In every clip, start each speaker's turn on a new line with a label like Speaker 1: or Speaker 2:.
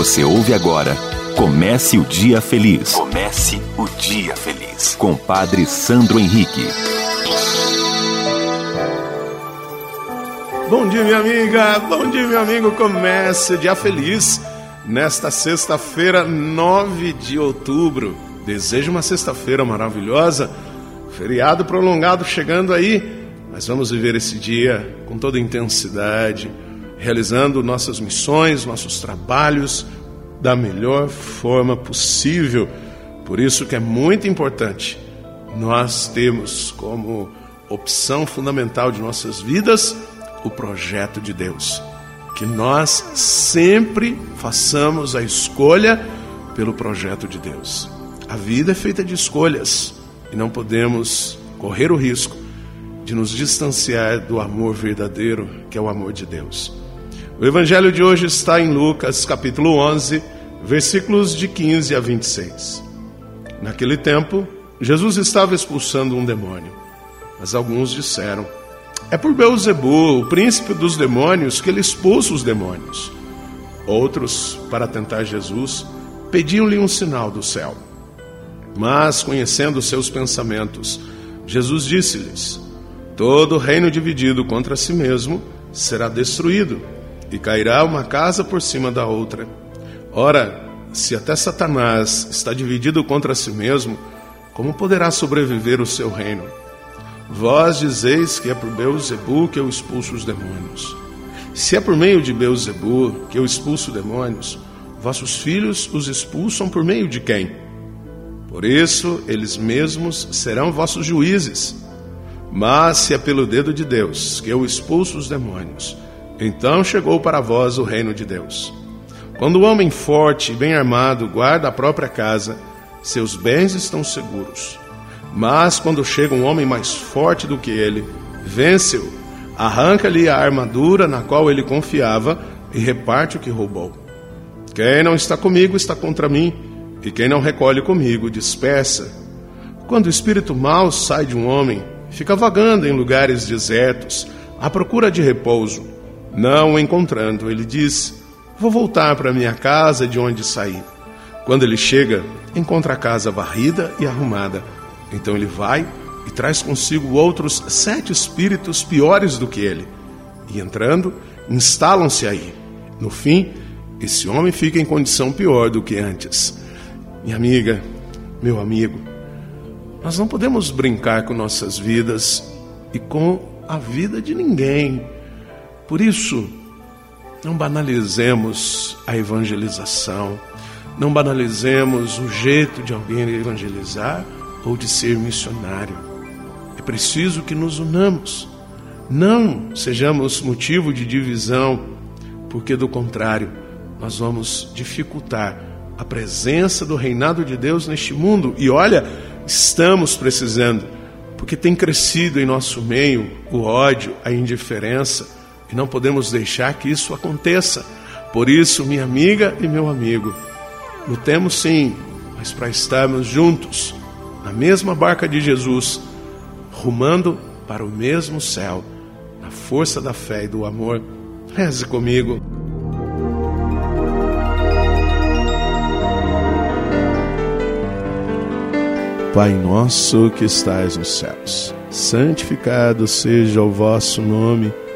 Speaker 1: Você ouve agora Comece o Dia Feliz. Comece o Dia Feliz. Com Padre Sandro Henrique.
Speaker 2: Bom dia, minha amiga. Bom dia, meu amigo. Comece o Dia Feliz nesta sexta-feira, 9 de outubro. Desejo uma sexta-feira maravilhosa. Feriado prolongado chegando aí. Mas vamos viver esse dia com toda intensidade realizando nossas missões, nossos trabalhos da melhor forma possível. Por isso que é muito importante nós temos como opção fundamental de nossas vidas o projeto de Deus. Que nós sempre façamos a escolha pelo projeto de Deus. A vida é feita de escolhas e não podemos correr o risco de nos distanciar do amor verdadeiro, que é o amor de Deus. O evangelho de hoje está em Lucas, capítulo 11, versículos de 15 a 26. Naquele tempo, Jesus estava expulsando um demônio, mas alguns disseram: É por Beuzebu, o príncipe dos demônios, que ele expulsa os demônios. Outros, para tentar Jesus, pediam-lhe um sinal do céu. Mas, conhecendo seus pensamentos, Jesus disse-lhes: Todo reino dividido contra si mesmo será destruído e cairá uma casa por cima da outra. Ora, se até Satanás está dividido contra si mesmo, como poderá sobreviver o seu reino? Vós dizeis que é por Beuzebu que eu expulso os demônios. Se é por meio de Beuzebu que eu expulso demônios, vossos filhos os expulsam por meio de quem? Por isso, eles mesmos serão vossos juízes. Mas se é pelo dedo de Deus que eu expulso os demônios, então chegou para vós o reino de Deus. Quando o homem forte e bem armado guarda a própria casa, seus bens estão seguros. Mas quando chega um homem mais forte do que ele, vence-o, arranca-lhe a armadura na qual ele confiava e reparte o que roubou. Quem não está comigo está contra mim, e quem não recolhe comigo dispersa. Quando o espírito mau sai de um homem, fica vagando em lugares desertos, à procura de repouso. Não o encontrando, ele diz: Vou voltar para minha casa de onde saí. Quando ele chega, encontra a casa varrida e arrumada. Então ele vai e traz consigo outros sete espíritos piores do que ele. E entrando, instalam-se aí. No fim, esse homem fica em condição pior do que antes. Minha amiga, meu amigo, nós não podemos brincar com nossas vidas e com a vida de ninguém. Por isso, não banalizemos a evangelização, não banalizemos o jeito de alguém evangelizar ou de ser missionário. É preciso que nos unamos, não sejamos motivo de divisão, porque do contrário, nós vamos dificultar a presença do reinado de Deus neste mundo. E olha, estamos precisando, porque tem crescido em nosso meio o ódio, a indiferença e não podemos deixar que isso aconteça. Por isso, minha amiga e meu amigo, lutemos sim, mas para estarmos juntos, na mesma barca de Jesus, rumando para o mesmo céu, na força da fé e do amor. Reze comigo. Pai nosso que estais nos céus, santificado seja o vosso nome.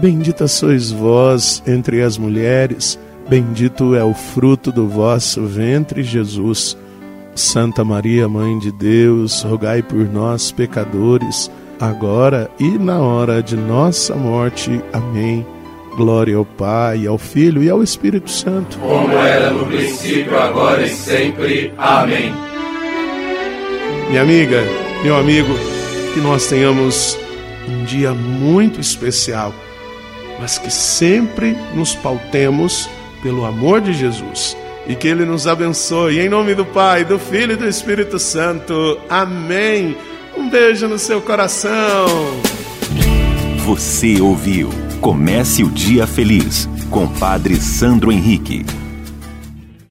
Speaker 2: Bendita sois vós entre as mulheres, bendito é o fruto do vosso ventre, Jesus. Santa Maria, Mãe de Deus, rogai por nós, pecadores, agora e na hora de nossa morte. Amém. Glória ao Pai, ao Filho e ao Espírito Santo.
Speaker 3: Como era no princípio, agora e sempre. Amém.
Speaker 2: Minha amiga, meu amigo, que nós tenhamos um dia muito especial mas que sempre nos pautemos pelo amor de Jesus e que Ele nos abençoe. Em nome do Pai, do Filho e do Espírito Santo. Amém. Um beijo no seu coração.
Speaker 1: Você ouviu Comece o Dia Feliz com Padre Sandro Henrique.